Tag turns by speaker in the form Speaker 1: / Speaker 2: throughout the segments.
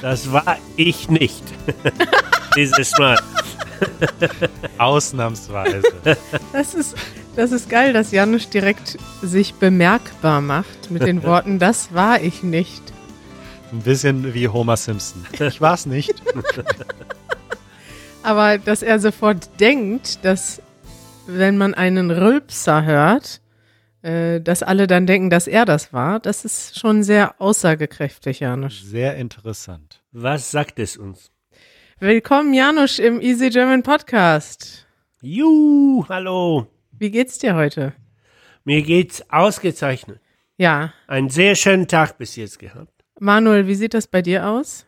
Speaker 1: Das war ich nicht. Dieses Mal.
Speaker 2: Ausnahmsweise.
Speaker 3: Das ist, das ist geil, dass Janusz direkt sich bemerkbar macht mit den Worten, das war ich nicht.
Speaker 2: Ein bisschen wie Homer Simpson. Ich war's nicht.
Speaker 3: Aber dass er sofort denkt, dass wenn man einen Rülpser hört, äh, dass alle dann denken, dass er das war, das ist schon sehr aussagekräftig, Janusz.
Speaker 2: Sehr interessant.
Speaker 1: Was sagt es uns?
Speaker 3: Willkommen, Janusz, im Easy German Podcast.
Speaker 1: Juhu, hallo.
Speaker 3: Wie geht's dir heute?
Speaker 1: Mir geht's ausgezeichnet.
Speaker 3: Ja.
Speaker 1: Einen sehr schönen Tag bis jetzt gehabt.
Speaker 3: Manuel, wie sieht das bei dir aus?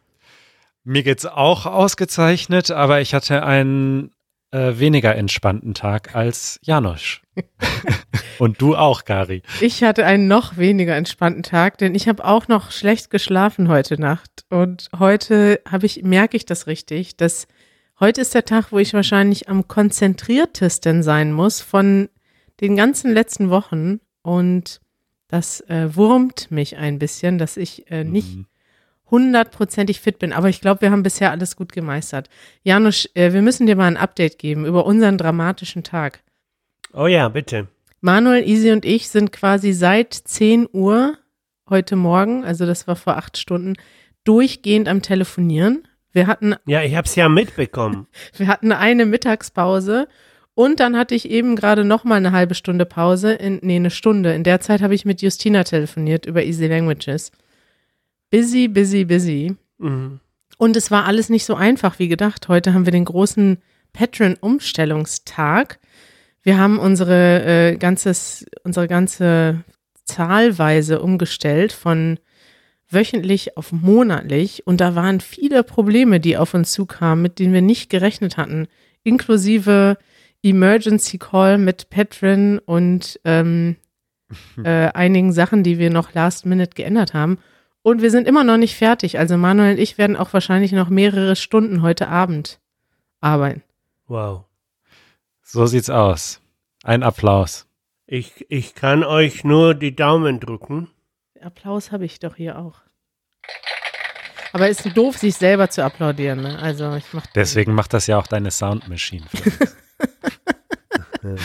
Speaker 2: Mir geht's auch ausgezeichnet, aber ich hatte einen äh, weniger entspannten Tag als Janosch. Und du auch, Gary.
Speaker 3: Ich hatte einen noch weniger entspannten Tag, denn ich habe auch noch schlecht geschlafen heute Nacht. Und heute habe ich, merke ich das richtig, dass heute ist der Tag, wo ich wahrscheinlich am konzentriertesten sein muss von den ganzen letzten Wochen. Und das äh, wurmt mich ein bisschen, dass ich äh, nicht
Speaker 2: Mhm.
Speaker 3: Hundertprozentig fit bin. Aber ich glaube, wir haben bisher alles gut gemeistert. Janusz, äh, wir müssen dir mal ein Update geben über unseren dramatischen Tag.
Speaker 1: Oh ja, bitte.
Speaker 3: Manuel, Easy und ich sind quasi seit 10 Uhr heute Morgen, also das war vor acht Stunden, durchgehend am Telefonieren. Wir hatten,
Speaker 1: Ja, ich hab's ja mitbekommen.
Speaker 3: wir hatten eine Mittagspause und dann hatte ich eben gerade noch mal eine halbe Stunde Pause, in, nee, eine Stunde. In der Zeit habe ich mit Justina telefoniert über Easy Languages. Busy, busy, busy.
Speaker 1: Mhm.
Speaker 3: Und es war alles nicht so einfach wie gedacht. Heute haben wir den großen Patreon-Umstellungstag. Wir haben unsere, äh, ganzes, unsere ganze Zahlweise umgestellt von wöchentlich auf monatlich. Und da waren viele Probleme, die auf uns zukamen, mit denen wir nicht gerechnet hatten. Inklusive Emergency Call mit Patreon und ähm, äh, einigen Sachen, die wir noch last minute geändert haben. Und wir sind immer noch nicht fertig. Also Manuel und ich werden auch wahrscheinlich noch mehrere Stunden heute Abend arbeiten.
Speaker 1: Wow.
Speaker 2: So sieht's aus. Ein Applaus.
Speaker 1: Ich, ich kann euch nur die Daumen drücken.
Speaker 3: Applaus habe ich doch hier auch. Aber ist doof, sich selber zu applaudieren. Ne? Also ich mach
Speaker 2: Deswegen macht das ja auch deine Sound Machine.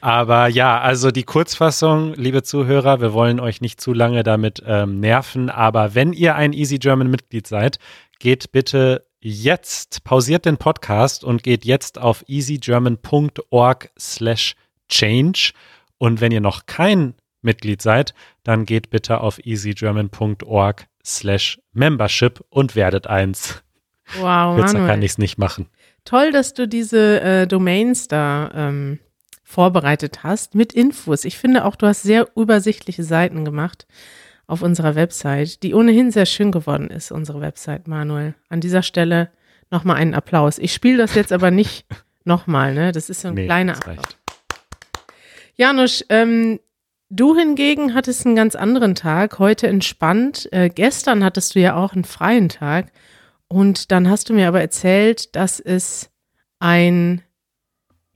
Speaker 2: Aber ja, also die Kurzfassung, liebe Zuhörer, wir wollen euch nicht zu lange damit ähm, nerven, aber wenn ihr ein Easy German Mitglied seid, geht bitte jetzt, pausiert den Podcast und geht jetzt auf easygerman.org slash change. Und wenn ihr noch kein Mitglied seid, dann geht bitte auf easygerman.org slash membership und werdet eins.
Speaker 3: Wow,
Speaker 2: Kürzer kann ich es nicht machen.
Speaker 3: Toll, dass du diese äh, Domains da ähm, vorbereitet hast mit Infos. Ich finde auch, du hast sehr übersichtliche Seiten gemacht auf unserer Website, die ohnehin sehr schön geworden ist, unsere Website, Manuel. An dieser Stelle nochmal einen Applaus. Ich spiele das jetzt aber nicht nochmal, ne? Das ist so ein
Speaker 2: Nee,
Speaker 3: kleiner Applaus. Janusz, ähm, du hingegen hattest einen ganz anderen Tag, heute entspannt. Äh, gestern hattest du ja auch einen freien Tag. Und dann hast du mir aber erzählt, dass es ein,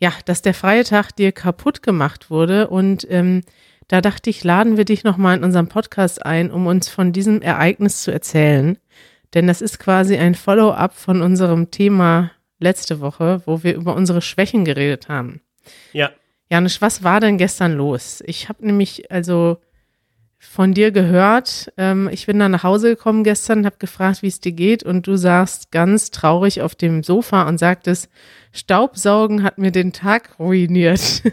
Speaker 3: ja, dass der freie Tag dir kaputt gemacht wurde. Und ähm, da dachte ich, laden wir dich nochmal in unserem Podcast ein, um uns von diesem Ereignis zu erzählen. Denn das ist quasi ein Follow-up von unserem Thema letzte Woche, wo wir über unsere Schwächen geredet haben.
Speaker 1: Ja.
Speaker 3: Janusz, was war denn gestern los? Ich habe nämlich also von dir gehört. Ähm, ich bin dann nach Hause gekommen gestern, habe gefragt, wie es dir geht, und du saßt ganz traurig auf dem Sofa und sagtest, Staubsaugen hat mir den Tag ruiniert.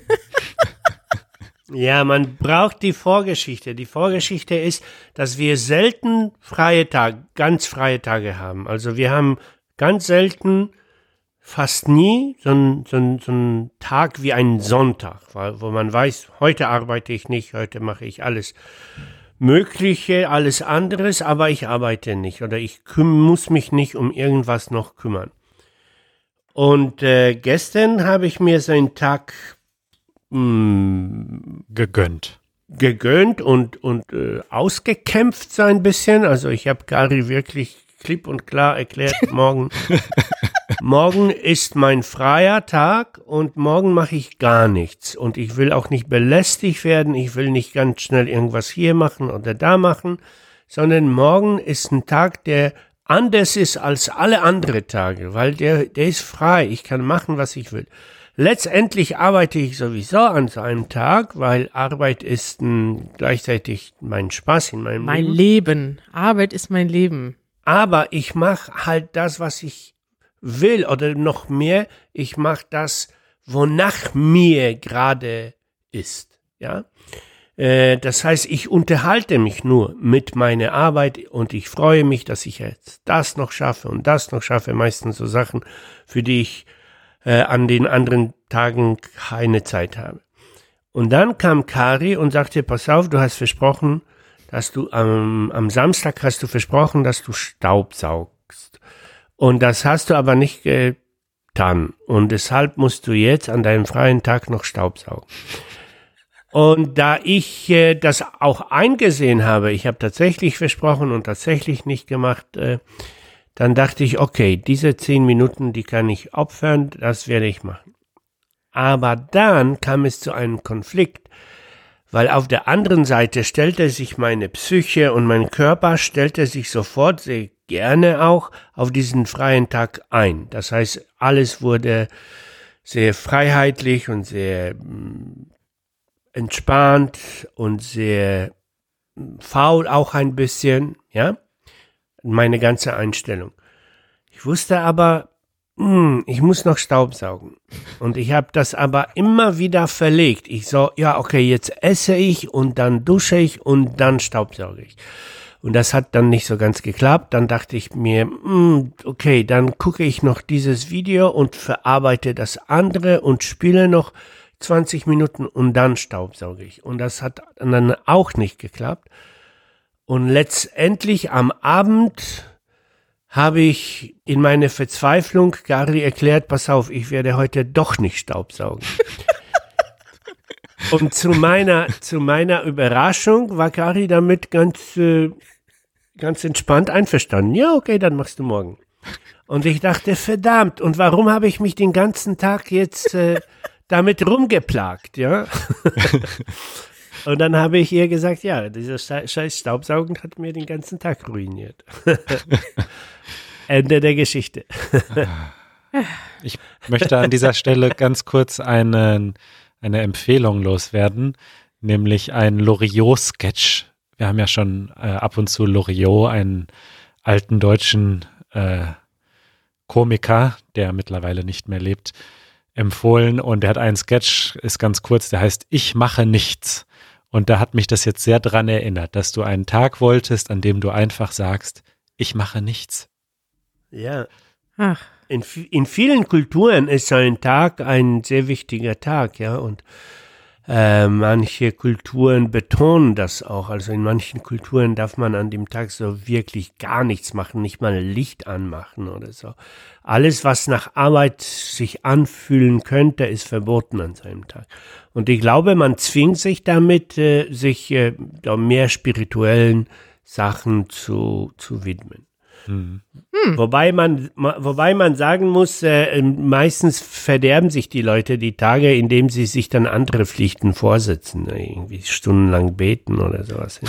Speaker 1: Ja, man braucht die Vorgeschichte. Die Vorgeschichte ist, dass wir selten freie Tage, ganz freie Tage haben. Also wir haben ganz selten, fast nie, so einen so ein- so ein Tag wie einen Sonntag, weil- wo man weiß, heute arbeite ich nicht, heute mache ich alles Mögliche, alles anderes, aber ich arbeite nicht oder ich muss mich nicht um irgendwas noch kümmern. Und äh, gestern habe ich mir so einen Tag mh,
Speaker 2: Gegönnt.
Speaker 1: gegönnt und, und äh, ausgekämpft so ein bisschen. Also ich habe Gary wirklich klipp und klar erklärt, morgen, morgen ist mein freier Tag und morgen mache ich gar nichts. Und ich will auch nicht belästigt werden, ich will nicht ganz schnell irgendwas hier machen oder da machen, sondern morgen ist ein Tag, der anders ist als alle anderen Tage, weil der, der ist frei. Ich kann machen, was ich will. Letztendlich arbeite ich sowieso an so einem Tag, weil Arbeit ist m, gleichzeitig mein Spaß in meinem
Speaker 3: Mein
Speaker 1: Leben.
Speaker 3: Leben. Arbeit ist mein Leben.
Speaker 1: Aber ich mache halt das, was ich will oder noch mehr, ich mache das, wonach mir gerade ist. Ja, Äh, das heißt, ich unterhalte mich nur mit meiner Arbeit und ich freue mich, dass ich jetzt das noch schaffe und das noch schaffe. Meistens so Sachen, für die ich äh, an den anderen Tagen keine Zeit habe. Und dann kam Kari und sagte, pass auf, du hast versprochen, dass du am, am Samstag hast du versprochen, dass du Staub saugst. Und das hast du aber nicht getan. Und deshalb musst du jetzt an deinem freien Tag noch Staub saugen. Und da ich äh, das auch eingesehen habe, ich habe tatsächlich versprochen und tatsächlich nicht gemacht, äh, dann dachte ich, okay, diese zehn Minuten, die kann ich opfern, das werde ich machen. Aber dann kam es zu einem Konflikt, weil auf der anderen Seite stellte sich meine Psyche und mein Körper stellte sich sofort sehr gerne auch auf diesen freien Tag ein. Das heißt, alles wurde sehr freiheitlich und sehr mm, entspannt und sehr mm, faul auch ein bisschen, ja, meine ganze Einstellung. Ich wusste aber, hm, ich muss noch Staub saugen. Und ich habe das aber immer wieder verlegt. Ich so, ja, okay, jetzt esse ich und dann dusche ich und dann staubsauge ich. Und das hat dann nicht so ganz geklappt. Dann dachte ich mir, hm, okay, dann gucke ich noch dieses Video und verarbeite das andere und spiele noch 20 Minuten und dann staubsauge ich. Und das hat dann auch nicht geklappt. Und letztendlich am Abend habe ich in meiner Verzweiflung Gary erklärt, pass auf, ich werde heute doch nicht staubsaugen. Und zu meiner, zu meiner Überraschung war Gary damit ganz, äh, ganz entspannt einverstanden. Ja, okay, dann machst du morgen. Und ich dachte, verdammt, und warum habe ich mich den ganzen Tag jetzt äh, damit rumgeplagt, ja? und dann habe ich ihr gesagt, ja, dieser scheiß Staubsaugen hat mir den ganzen Tag ruiniert. Ende der Geschichte.
Speaker 2: Ich möchte an dieser Stelle ganz kurz einen, eine Empfehlung loswerden, nämlich ein Loriot-Sketch. Wir haben ja schon äh, ab und zu Loriot, einen alten deutschen äh, Komiker, der mittlerweile nicht mehr lebt, empfohlen. Und er hat einen Sketch, ist ganz kurz, der heißt Ich mache nichts. Und da hat mich das jetzt sehr dran erinnert, dass du einen Tag wolltest, an dem du einfach sagst, ich mache nichts.
Speaker 1: Ja.
Speaker 3: Ach,
Speaker 1: In, in vielen Kulturen ist ein Tag ein sehr wichtiger Tag, ja, und äh, manche Kulturen betonen das auch. Also in manchen Kulturen darf man an dem Tag so wirklich gar nichts machen, nicht mal Licht anmachen oder so. Alles, was nach Arbeit sich anfühlen könnte, ist verboten an seinem Tag. Und ich glaube, man zwingt sich damit, äh, sich äh, da mehr spirituellen Sachen zu, zu widmen. Wobei man, ma- wobei man sagen muss, äh, meistens verderben sich die Leute die Tage, indem sie sich dann andere Pflichten vorsetzen, ne, irgendwie stundenlang beten oder sowas.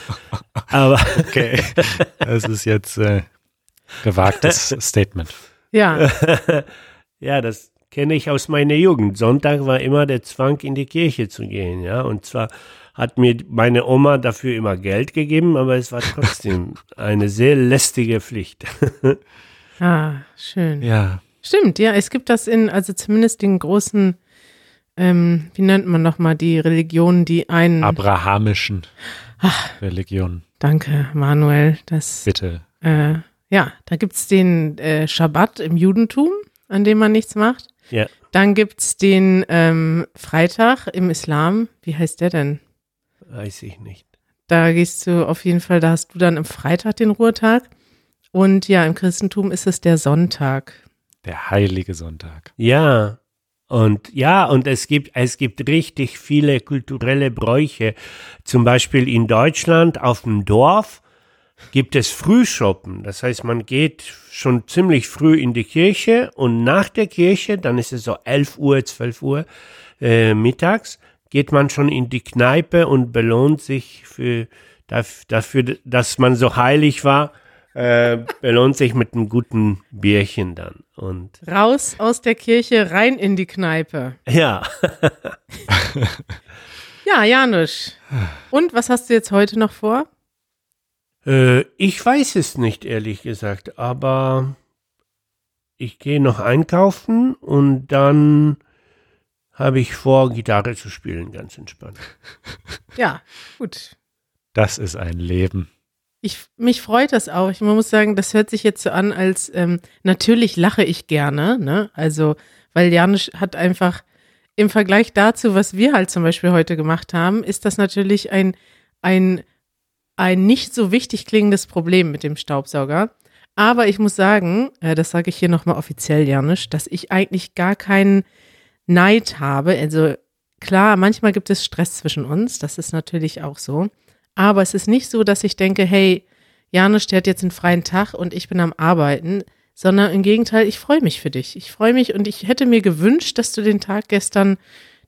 Speaker 1: Aber
Speaker 2: Okay. Das ist jetzt äh, gewagtes Statement.
Speaker 3: ja,
Speaker 1: ja, das kenne ich aus meiner Jugend. Sonntag war immer der Zwang, in die Kirche zu gehen, ja. Und zwar hat mir meine Oma dafür immer Geld gegeben, aber es war trotzdem eine sehr lästige Pflicht.
Speaker 3: ah, schön.
Speaker 2: Ja.
Speaker 3: Stimmt, ja, es gibt das in, also zumindest den großen, ähm, wie nennt man nochmal die Religionen, die einen.
Speaker 2: Abrahamischen Religionen.
Speaker 3: Danke, Manuel. Das,
Speaker 2: Bitte.
Speaker 3: äh, ja, da gibt's den äh, Schabbat im Judentum, an dem man nichts macht.
Speaker 1: ja.
Speaker 3: Dann gibt's den ähm, Freitag im Islam. Wie heißt der denn?
Speaker 1: Weiß ich nicht.
Speaker 3: Da gehst du auf jeden Fall, da hast du dann am Freitag den Ruhetag. Und ja, im Christentum ist es der Sonntag.
Speaker 2: Der heilige Sonntag.
Speaker 1: Ja. Und ja, und es gibt, es gibt richtig viele kulturelle Bräuche. Zum Beispiel in Deutschland auf dem Dorf gibt es Frühschoppen. Das heißt, man geht schon ziemlich früh in die Kirche und nach der Kirche, dann ist es so 11 Uhr, 12 Uhr äh, mittags, geht man schon in die Kneipe und belohnt sich für, daf- dafür, dass man so heilig war äh, belohnt sich mit einem guten Bierchen dann. Und
Speaker 3: Raus aus der Kirche, rein in die Kneipe.
Speaker 1: ja,
Speaker 3: Ja, Janusz. Und was hast du jetzt heute noch vor?
Speaker 1: äh, ich weiß es nicht, ehrlich gesagt, aber ich gehe noch einkaufen und dann habe ich vor, Gitarre zu spielen, ganz entspannt.
Speaker 3: Ja, gut.
Speaker 2: Das ist ein Leben.
Speaker 3: Ich, mich freut das auch. Ich muss sagen, das hört sich jetzt so an, als ähm, natürlich lache ich gerne, ne? Also, weil Janusz hat einfach im Vergleich dazu, was wir halt zum Beispiel heute gemacht haben, ist das natürlich ein, ein, ein nicht so wichtig klingendes Problem mit dem Staubsauger. Aber ich muss sagen, äh, das sage ich hier nochmal offiziell, Janusz, dass ich eigentlich gar keinen Neid habe. Also klar, manchmal gibt es Stress zwischen uns, das ist natürlich auch so. Aber es ist nicht so, dass ich denke, hey, Janusz, der hat jetzt einen freien Tag und ich bin am Arbeiten, sondern im Gegenteil, ich freue mich für dich. Ich freue mich und ich hätte mir gewünscht, dass du den Tag gestern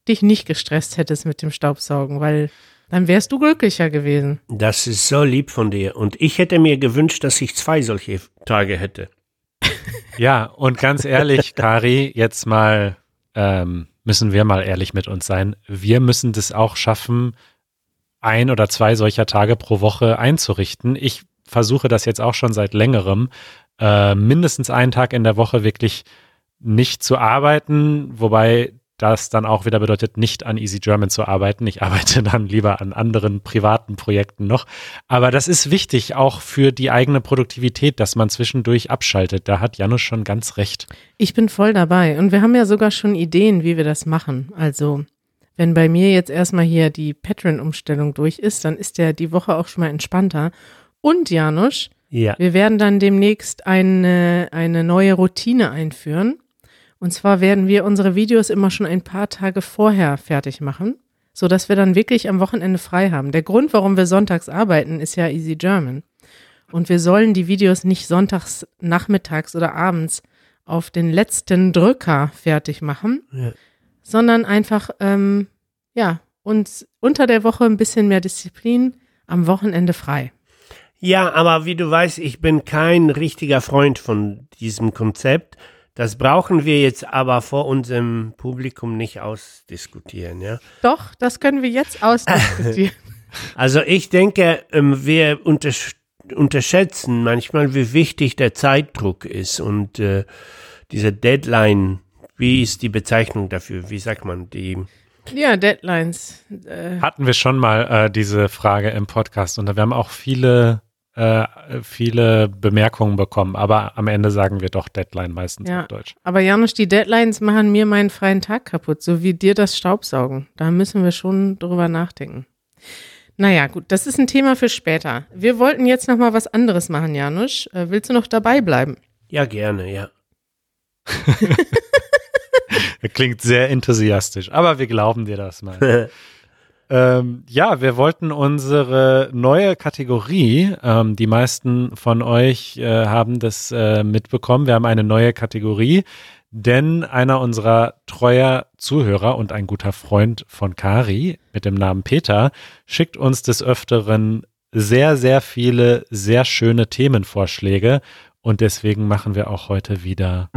Speaker 3: dich nicht gestresst hättest mit dem Staubsaugen, weil dann wärst du glücklicher gewesen.
Speaker 1: Das ist so lieb von dir. Und ich hätte mir gewünscht, dass ich zwei solche Tage hätte.
Speaker 2: Ja, und ganz ehrlich, Kari, jetzt mal ähm, müssen wir mal ehrlich mit uns sein. Wir müssen das auch schaffen, ein oder zwei solcher Tage pro Woche einzurichten. Ich versuche das jetzt auch schon seit längerem, äh, mindestens einen Tag in der Woche wirklich nicht zu arbeiten, wobei das dann auch wieder bedeutet, nicht an Easy German zu arbeiten. Ich arbeite dann lieber an anderen privaten Projekten noch. Aber das ist wichtig, auch für die eigene Produktivität, dass man zwischendurch abschaltet. Da hat Janusz schon ganz recht.
Speaker 3: Ich bin voll dabei und wir haben ja sogar schon Ideen, wie wir das machen. Also, wenn bei mir jetzt erstmal hier die Patreon-Umstellung durch ist, dann ist ja die Woche auch schon mal entspannter. Und Janusz,
Speaker 1: Ja.
Speaker 3: Wir werden dann demnächst eine, eine neue Routine einführen. Und zwar werden wir unsere Videos immer schon ein paar Tage vorher fertig machen, sodass wir dann wirklich am Wochenende frei haben. Der Grund, warum wir sonntags arbeiten, ist ja Easy German. Und wir sollen die Videos nicht sonntags, nachmittags oder abends auf den letzten Drücker fertig machen,
Speaker 1: Ja.
Speaker 3: sondern einfach, ähm, ja, uns unter der Woche ein bisschen mehr Disziplin, am Wochenende frei.
Speaker 1: Ja, aber wie du weißt, ich bin kein richtiger Freund von diesem Konzept. Das brauchen wir jetzt aber vor unserem Publikum nicht ausdiskutieren, ja.
Speaker 3: Doch, das können wir jetzt ausdiskutieren.
Speaker 1: Also ich denke, ähm, wir untersch unterschätzen manchmal, wie wichtig der Zeitdruck ist und äh, diese Deadline. Wie ist die Bezeichnung dafür? Wie sagt man die?
Speaker 3: ja, Deadlines. Äh,
Speaker 2: Hatten wir schon mal äh, diese Frage im Podcast und wir haben auch viele, äh, viele Bemerkungen bekommen, aber am Ende sagen wir doch Deadline meistens
Speaker 3: Ja.
Speaker 2: auf Deutsch.
Speaker 3: aber Janusz, die Deadlines machen mir meinen freien Tag kaputt, so wie dir das Staubsaugen. Da müssen wir schon drüber nachdenken. Naja, gut, das ist ein Thema für später. Wir wollten jetzt noch mal was anderes machen, Janusz. Äh, willst du noch dabei bleiben?
Speaker 1: Ja, gerne, ja.
Speaker 2: Klingt sehr enthusiastisch, aber wir glauben dir das mal. Ähm, ja, wir wollten unsere neue Kategorie, ähm, die meisten von euch äh, haben das äh, mitbekommen, wir haben eine neue Kategorie, denn einer unserer treuer Zuhörer und ein guter Freund von Kari mit dem Namen Peter schickt uns des Öfteren sehr, sehr viele sehr schöne Themenvorschläge und deswegen machen wir auch heute wieder.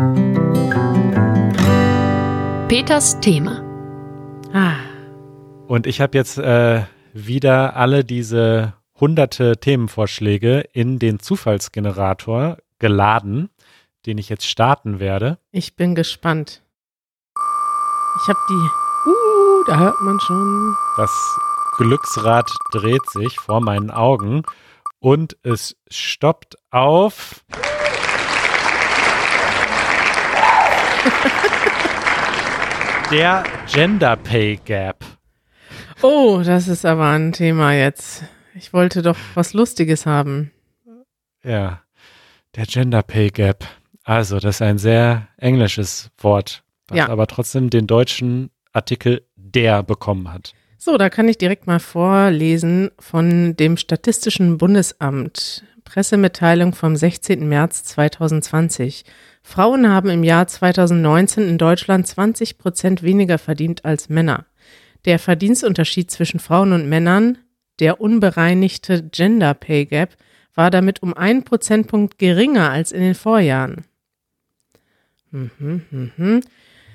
Speaker 4: Peters Thema.
Speaker 3: Ah,
Speaker 2: Und ich habe jetzt äh, wieder alle diese hunderte Themenvorschläge in den Zufallsgenerator geladen, den ich jetzt starten werde.
Speaker 3: ich bin gespannt. Ich habe die. Uh, da hört man schon.
Speaker 2: Das Glücksrad dreht sich vor meinen Augen und es stoppt auf. Der Gender Pay Gap.
Speaker 3: Oh, das ist aber ein Thema jetzt. Ich wollte doch was Lustiges haben.
Speaker 2: Ja, der Gender Pay Gap. Also, das ist ein sehr englisches Wort, was
Speaker 3: Ja.
Speaker 2: aber trotzdem den deutschen Artikel der bekommen hat.
Speaker 3: So, da kann ich direkt mal vorlesen von dem Statistischen Bundesamt. Pressemitteilung vom 16. März 2020. Frauen haben im Jahr 2019 in Deutschland 20 Prozent weniger verdient als Männer. Der Verdienstunterschied zwischen Frauen und Männern, der unbereinigte Gender Pay Gap, war damit um einen Prozentpunkt geringer als in den Vorjahren.
Speaker 2: Mhm, mhm.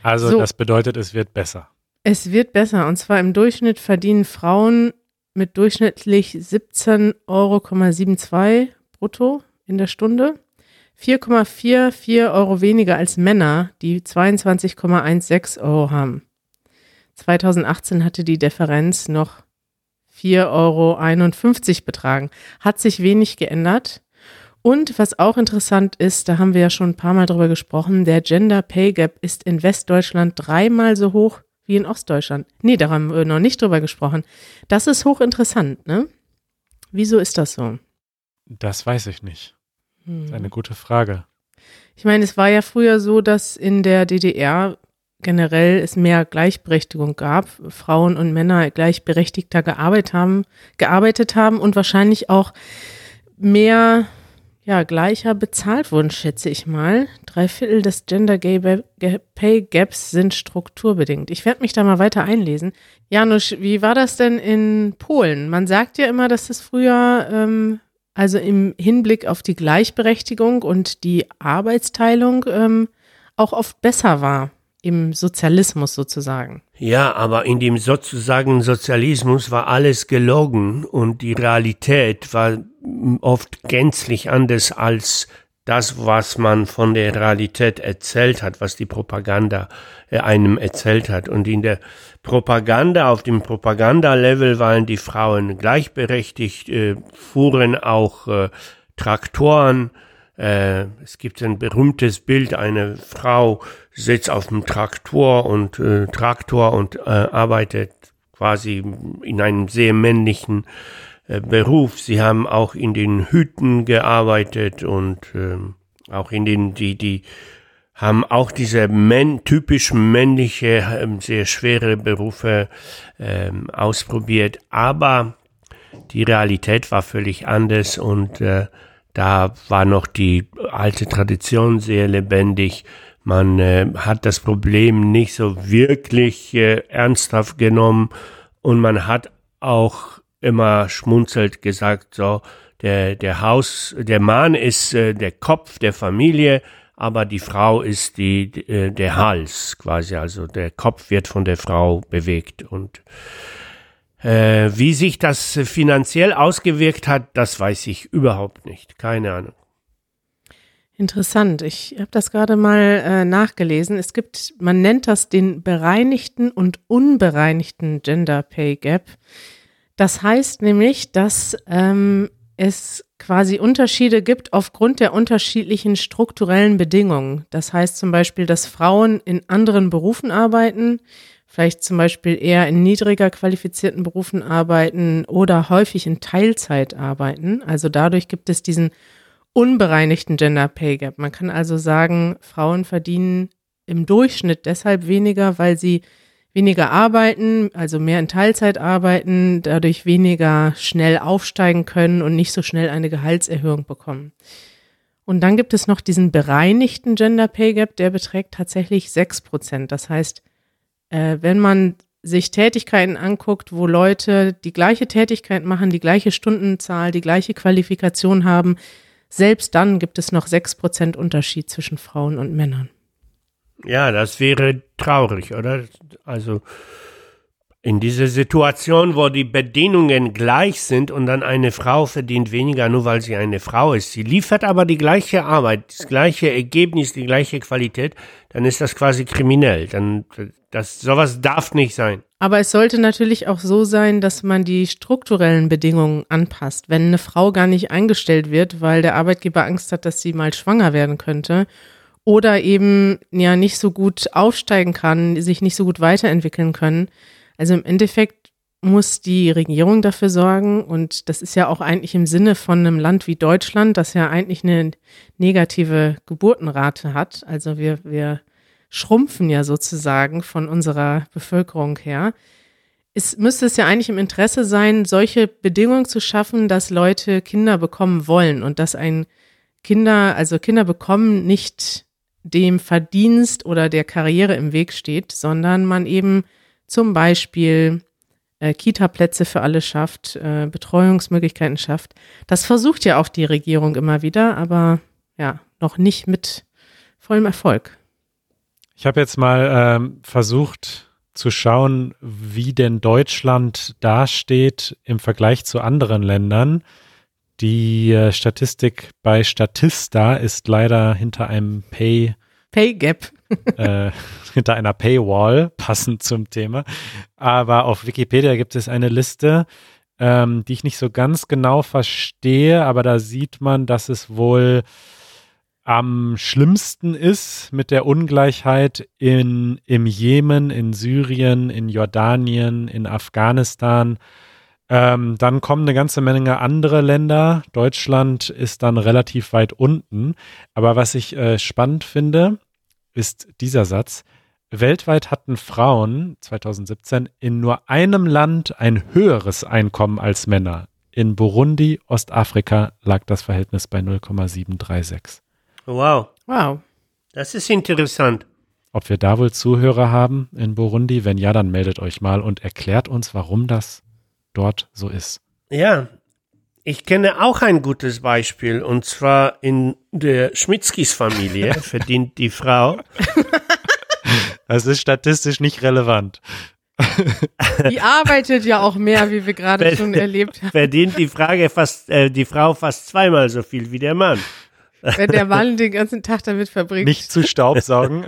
Speaker 2: Also so. das bedeutet, es wird besser.
Speaker 3: Es wird besser. Und zwar im Durchschnitt verdienen Frauen mit durchschnittlich 17,72 Euro brutto in der Stunde. 4,44 Euro weniger als Männer, die 22,16 Euro haben. 2018 hatte die Differenz noch 4,51 Euro betragen. Hat sich wenig geändert. Und was auch interessant ist, da haben wir ja schon ein paar Mal drüber gesprochen, der Gender Pay Gap ist in Westdeutschland dreimal so hoch wie in Ostdeutschland. Nee, da haben wir noch nicht drüber gesprochen. Das ist hochinteressant, ne? Wieso ist das so?
Speaker 2: Das weiß ich nicht. Das ist eine gute Frage.
Speaker 3: Ich meine, es war ja früher so, dass in der DDR generell es mehr Gleichberechtigung gab, Frauen und Männer gleichberechtigter gearbeitet haben, gearbeitet haben und wahrscheinlich auch mehr ja, gleicher bezahlt wurden, schätze ich mal. Drei Viertel des Gender Pay Gaps sind strukturbedingt. Ich werde mich da mal weiter einlesen. Janusz, wie war das denn in Polen? Man sagt ja immer, dass es früher, ähm, also im Hinblick auf die Gleichberechtigung und die Arbeitsteilung, ähm, auch oft besser war im Sozialismus sozusagen.
Speaker 1: Ja, aber in dem sozusagen Sozialismus war alles gelogen und die Realität war oft gänzlich anders als das, was man von der Realität erzählt hat, was die Propaganda äh, einem erzählt hat. Und in der Propaganda, auf dem Propaganda-Level waren die Frauen gleichberechtigt, äh, fuhren auch äh, Traktoren, äh, es gibt ein berühmtes Bild, eine Frau sitzt auf dem Traktor und äh, Traktor und äh, arbeitet quasi in einem sehr männlichen äh, Beruf. Sie haben auch in den Hüten gearbeitet und äh, auch in den, die, die haben auch diese männ, typisch männliche, äh, sehr schwere Berufe äh, ausprobiert. Aber die Realität war völlig anders und äh, da war noch die alte Tradition sehr lebendig. Man äh, hat das Problem nicht so wirklich äh, ernsthaft genommen und man hat auch immer schmunzelt gesagt, so, der, der Haus, der Mann ist äh, der Kopf der Familie, aber die Frau ist die, äh, der Hals quasi, also der Kopf wird von der Frau bewegt und äh, wie sich das finanziell ausgewirkt hat, das weiß ich überhaupt nicht. Keine Ahnung.
Speaker 3: Interessant. Ich habe das gerade mal äh, nachgelesen. Es gibt, man nennt das den bereinigten und unbereinigten Gender Pay Gap. Das heißt nämlich, dass ähm, es quasi Unterschiede gibt aufgrund der unterschiedlichen strukturellen Bedingungen. Das heißt zum Beispiel, dass Frauen in anderen Berufen arbeiten, vielleicht zum Beispiel eher in niedriger qualifizierten Berufen arbeiten oder häufig in Teilzeit arbeiten. Also dadurch gibt es diesen unbereinigten Gender Pay Gap. Man kann also sagen, Frauen verdienen im Durchschnitt deshalb weniger, weil sie weniger arbeiten, also mehr in Teilzeit arbeiten, dadurch weniger schnell aufsteigen können und nicht so schnell eine Gehaltserhöhung bekommen. Und dann gibt es noch diesen bereinigten Gender Pay Gap, der beträgt tatsächlich sechs Prozent. Das heißt, äh, wenn man sich Tätigkeiten anguckt, wo Leute die gleiche Tätigkeit machen, die gleiche Stundenzahl, die gleiche Qualifikation haben, selbst dann gibt es noch 6% Unterschied zwischen Frauen und Männern.
Speaker 1: Ja, das wäre traurig, oder? Also in dieser Situation, wo die Bedingungen gleich sind und dann eine Frau verdient weniger, nur weil sie eine Frau ist. Sie liefert aber die gleiche Arbeit, das gleiche Ergebnis, die gleiche Qualität, dann ist das quasi kriminell. Dann, das, sowas darf nicht sein.
Speaker 3: Aber es sollte natürlich auch so sein, dass man die strukturellen Bedingungen anpasst. Wenn eine Frau gar nicht eingestellt wird, weil der Arbeitgeber Angst hat, dass sie mal schwanger werden könnte oder eben ja nicht so gut aufsteigen kann, sich nicht so gut weiterentwickeln können, also im Endeffekt muss die Regierung dafür sorgen, und das ist ja auch eigentlich im Sinne von einem Land wie Deutschland, das ja eigentlich eine negative Geburtenrate hat. Also wir, wir schrumpfen ja sozusagen von unserer Bevölkerung her. Es müsste es ja eigentlich im Interesse sein, solche Bedingungen zu schaffen, dass Leute Kinder bekommen wollen und dass ein Kinder, also Kinder bekommen nicht dem Verdienst oder der Karriere im Weg steht, sondern man eben zum Beispiel äh, Kita-Plätze für alle schafft, äh, Betreuungsmöglichkeiten schafft. Das versucht ja auch die Regierung immer wieder, aber ja, noch nicht mit vollem Erfolg.
Speaker 2: Ich habe jetzt mal ähm, versucht zu schauen, wie denn Deutschland dasteht im Vergleich zu anderen Ländern. Die äh, Statistik bei Statista ist leider hinter einem Pay
Speaker 3: Pay Gap.
Speaker 2: äh, hinter einer Paywall, passend zum Thema. Aber auf Wikipedia gibt es eine Liste, ähm, die ich nicht so ganz genau verstehe, aber da sieht man, dass es wohl am schlimmsten ist mit der Ungleichheit in, im Jemen, in Syrien, in Jordanien, in Afghanistan. Ähm, dann kommen eine ganze Menge andere Länder. Deutschland ist dann relativ weit unten. Aber was ich äh, spannend finde, ist dieser Satz. Weltweit hatten Frauen 2017 in nur einem Land ein höheres Einkommen als Männer. In Burundi, Ostafrika lag das Verhältnis bei 0,736.
Speaker 1: Wow,
Speaker 3: Wow.
Speaker 1: das ist interessant.
Speaker 2: Ob wir da wohl Zuhörer haben in Burundi? Wenn ja, dann meldet euch mal und erklärt uns, warum das dort so ist.
Speaker 1: Ja, ich kenne auch ein gutes Beispiel und zwar in der Schmitzkis Familie verdient die Frau
Speaker 2: Das ist statistisch nicht relevant.
Speaker 3: Die arbeitet ja auch mehr, wie wir gerade schon erlebt haben.
Speaker 1: verdient die Frage fast äh, die Frau fast zweimal so viel wie der Mann.
Speaker 3: Wenn der Mann den ganzen Tag damit verbringt.
Speaker 2: Nicht zu Staubsaugen.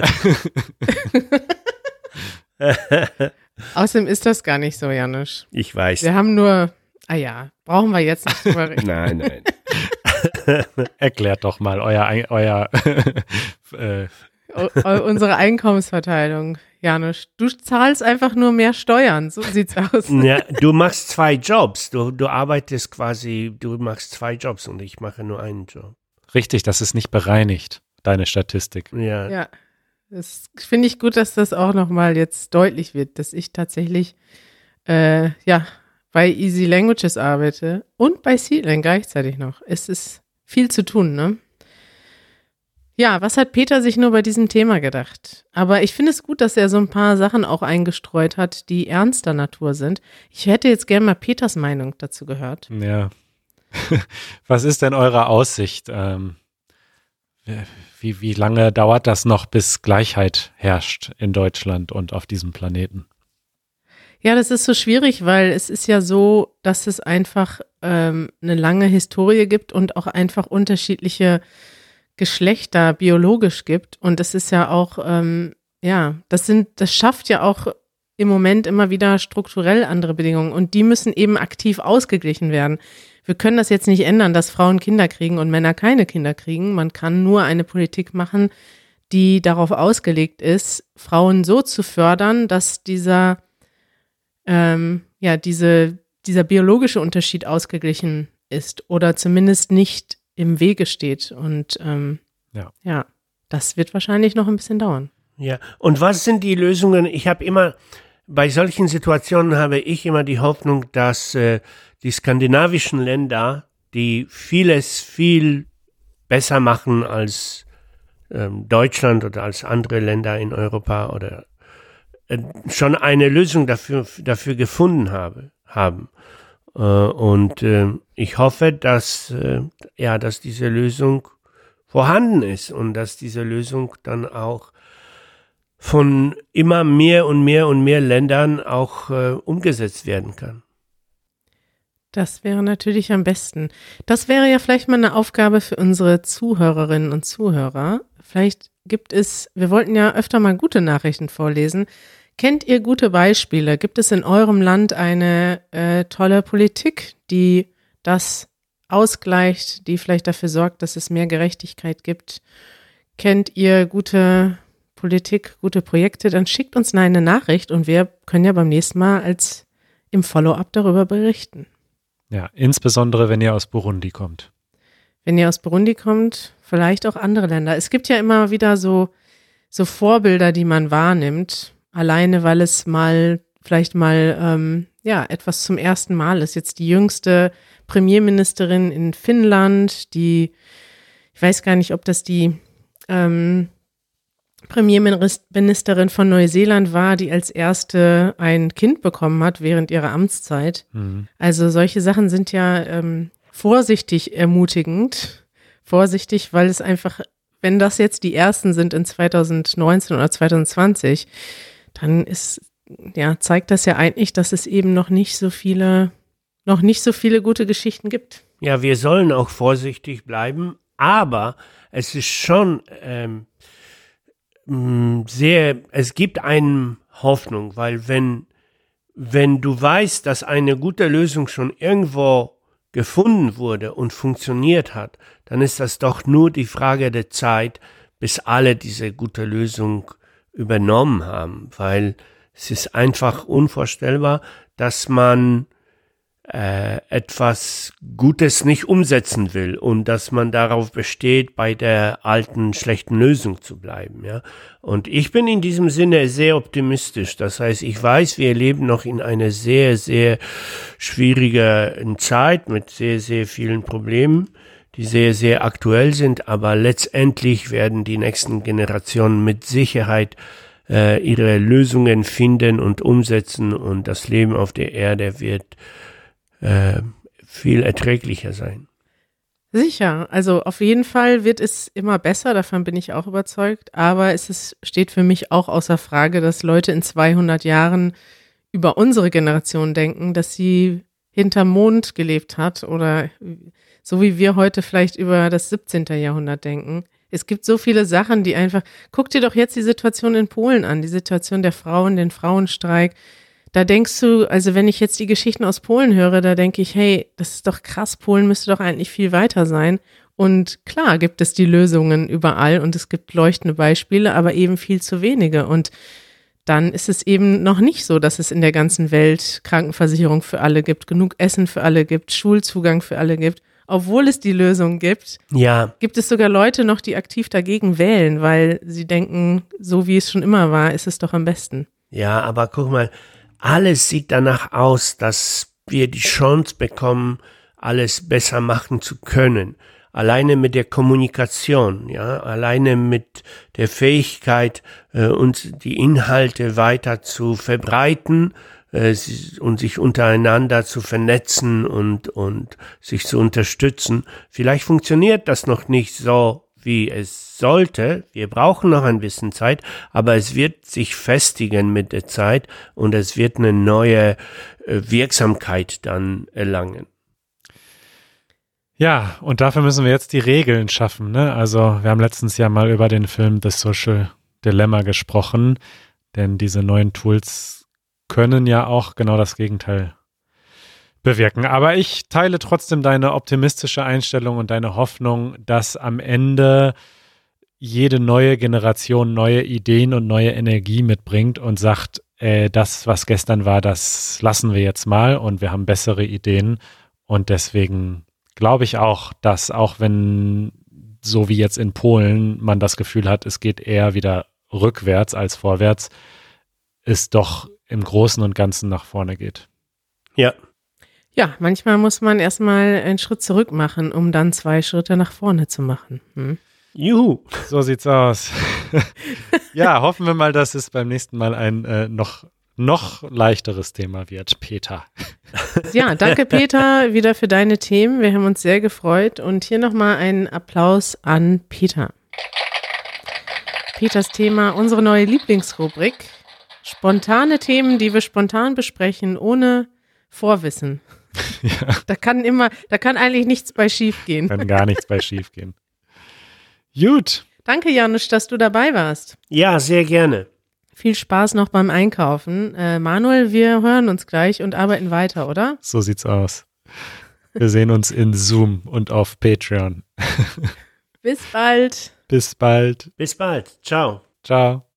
Speaker 3: Außerdem ist das gar nicht so, Janusz.
Speaker 1: Ich weiß.
Speaker 3: Wir haben nur, ah ja, brauchen wir jetzt nicht drüber reden.
Speaker 1: Nein, nein.
Speaker 2: Erklärt doch mal euer, euer äh,
Speaker 3: o- unsere Einkommensverteilung, Janusz. Du zahlst einfach nur mehr Steuern, so sieht's aus.
Speaker 1: Ja, du machst zwei Jobs. Du, du arbeitest quasi, du machst zwei Jobs und ich mache nur einen Job.
Speaker 2: richtig, das ist nicht bereinigt, deine Statistik.
Speaker 1: Ja.
Speaker 3: Ja, das finde ich gut, dass das auch nochmal jetzt deutlich wird, dass ich tatsächlich, äh, ja, bei Easy Languages arbeite und bei Seedline gleichzeitig noch. Es ist viel zu tun, ne? Ja, was hat Peter sich nur bei diesem Thema gedacht? Aber ich finde es gut, dass er so ein paar Sachen auch eingestreut hat, die ernster Natur sind. Ich hätte jetzt gerne mal Peters Meinung dazu gehört.
Speaker 2: Ja. Was ist denn eure Aussicht? Ähm, wie, wie lange dauert das noch, bis Gleichheit herrscht in Deutschland und auf diesem Planeten?
Speaker 3: Ja, das ist so schwierig, weil es ist ja so, dass es einfach ähm, eine lange Historie gibt und auch einfach unterschiedliche Geschlechter biologisch gibt. Und das ist ja auch, ähm, ja, das sind, das schafft ja auch im Moment immer wieder strukturell andere Bedingungen und die müssen eben aktiv ausgeglichen werden. Wir können das jetzt nicht ändern, dass Frauen Kinder kriegen und Männer keine Kinder kriegen. Man kann nur eine Politik machen, die darauf ausgelegt ist, Frauen so zu fördern, dass dieser ähm, ja, diese, dieser biologische Unterschied ausgeglichen ist oder zumindest nicht im Wege steht. Und ähm,
Speaker 2: Ja.
Speaker 3: ja, das wird wahrscheinlich noch ein bisschen dauern.
Speaker 1: Ja, und was sind die Lösungen? Ich habe immer, bei solchen Situationen habe ich immer die Hoffnung, dass äh, die skandinavischen Länder, die vieles viel besser machen als ähm, Deutschland oder als andere Länder in Europa oder schon eine Lösung dafür, dafür gefunden habe, haben. Äh, und äh, ich hoffe, dass, äh, ja, dass diese Lösung vorhanden ist und dass diese Lösung dann auch von immer mehr und mehr und mehr Ländern auch äh, umgesetzt werden kann.
Speaker 3: Das wäre natürlich am besten. Das wäre ja vielleicht mal eine Aufgabe für unsere Zuhörerinnen und Zuhörer. Vielleicht gibt es, wir wollten ja öfter mal gute Nachrichten vorlesen. Kennt ihr gute Beispiele? Gibt es in eurem Land eine äh, tolle Politik, die das ausgleicht, die vielleicht dafür sorgt, dass es mehr Gerechtigkeit gibt? Kennt ihr gute Politik, gute Projekte? Dann schickt uns eine Nachricht und wir können ja beim nächsten Mal als im Follow-up darüber berichten.
Speaker 2: Ja, insbesondere wenn ihr aus Burundi kommt.
Speaker 3: wenn ihr aus Burundi kommt, vielleicht auch andere Länder. Es gibt ja immer wieder so, so Vorbilder, die man wahrnimmt, alleine weil es mal, vielleicht mal, ähm, ja, etwas zum ersten Mal ist. Jetzt die jüngste Premierministerin in Finnland, die, ich weiß gar nicht, ob das die, ähm, Premierministerin von Neuseeland war, die als erste ein Kind bekommen hat während ihrer Amtszeit.
Speaker 2: Mhm.
Speaker 3: Also solche Sachen sind ja ähm, vorsichtig ermutigend. Vorsichtig, weil es einfach, wenn das jetzt die ersten sind in 2019 oder 2020, dann ist, ja, zeigt das ja eigentlich, dass es eben noch nicht so viele, noch nicht so viele gute Geschichten gibt.
Speaker 1: Ja, wir sollen auch vorsichtig bleiben, aber es ist schon ähm, sehr, es gibt einem Hoffnung, weil wenn, wenn du weißt, dass eine gute Lösung schon irgendwo gefunden wurde und funktioniert hat, dann ist das doch nur die Frage der Zeit, bis alle diese gute Lösung übernommen haben, weil es ist einfach unvorstellbar, dass man äh, etwas Gutes nicht umsetzen will und dass man darauf besteht, bei der alten schlechten Lösung zu bleiben. Ja? Und ich bin in diesem Sinne sehr optimistisch. Das heißt, ich weiß, wir leben noch in einer sehr, sehr schwierigen Zeit mit sehr, sehr vielen Problemen, die sehr, sehr aktuell sind. Aber letztendlich werden die nächsten Generationen mit Sicherheit äh, ihre Lösungen finden und umsetzen und das Leben auf der Erde wird äh, viel erträglicher sein.
Speaker 3: Sicher, also auf jeden Fall wird es immer besser, davon bin ich auch überzeugt, aber es ist, steht für mich auch außer Frage, dass Leute in 200 Jahren über unsere Generation denken, dass sie hinterm Mond gelebt hat oder so wie wir heute vielleicht über das 17. Jahrhundert denken. Es gibt so viele Sachen, die einfach, guck dir doch jetzt die Situation in Polen an, die Situation der Frauen, den Frauenstreik, da denkst du, also wenn ich jetzt die Geschichten aus Polen höre, da denke ich, hey, das ist doch krass, Polen müsste doch eigentlich viel weiter sein. Und klar gibt es die Lösungen überall und es gibt leuchtende Beispiele, aber eben viel zu wenige. Und dann ist es eben noch nicht so, dass es in der ganzen Welt Krankenversicherung für alle gibt, genug Essen für alle gibt, Schulzugang für alle gibt. Obwohl es die Lösung gibt,
Speaker 1: Ja,
Speaker 3: gibt es sogar Leute noch, die aktiv dagegen wählen, weil sie denken, so wie es schon immer war, ist es doch am besten.
Speaker 1: ja, aber guck mal, alles sieht danach aus, dass wir die Chance bekommen, alles besser machen zu können. Alleine mit der Kommunikation, ja, alleine mit der Fähigkeit, äh, uns die Inhalte weiter zu verbreiten äh, und sich untereinander zu vernetzen und, und sich zu unterstützen. Vielleicht funktioniert das noch nicht so, wie es sollte. Wir brauchen noch ein bisschen Zeit, aber es wird sich festigen mit der Zeit und es wird eine neue äh, Wirksamkeit dann erlangen.
Speaker 2: Ja, und dafür müssen wir jetzt die Regeln schaffen. Ne? Also wir haben letztens ja mal über den Film The Social Dilemma gesprochen, denn diese neuen Tools können ja auch genau das Gegenteil bewirken. Aber ich teile trotzdem deine optimistische Einstellung und deine Hoffnung, dass am Ende jede neue Generation neue Ideen und neue Energie mitbringt und sagt, äh, das, was gestern war, das lassen wir jetzt mal und wir haben bessere Ideen. Und deswegen glaube ich auch, dass auch wenn, so wie jetzt in Polen, man das Gefühl hat, es geht eher wieder rückwärts als vorwärts, es doch im Großen und Ganzen nach vorne geht.
Speaker 1: Ja,
Speaker 3: Ja, manchmal muss man erstmal einen Schritt zurück machen, um dann zwei Schritte nach vorne zu machen. Hm?
Speaker 1: juhu.
Speaker 2: So sieht's aus. ja, hoffen wir mal, dass es beim nächsten Mal ein äh, noch, noch leichteres Thema wird, Peter.
Speaker 3: Ja, danke Peter wieder für deine Themen. Wir haben uns sehr gefreut und hier nochmal einen Applaus an Peter. Peters Thema, unsere neue Lieblingsrubrik. Spontane Themen, die wir spontan besprechen, ohne Vorwissen. Da kann immer, da kann eigentlich nichts bei schief gehen.
Speaker 2: Kann gar nichts bei schief gehen. Gut.
Speaker 3: Danke, Janusz, dass du dabei warst.
Speaker 1: Ja, sehr gerne.
Speaker 3: Viel Spaß noch beim Einkaufen. Äh, Manuel, wir hören uns gleich und arbeiten weiter, oder?
Speaker 2: So sieht's aus. Wir sehen uns in Zoom und auf Patreon.
Speaker 3: Bis bald.
Speaker 2: Bis bald.
Speaker 1: Bis bald. Ciao.
Speaker 2: Ciao.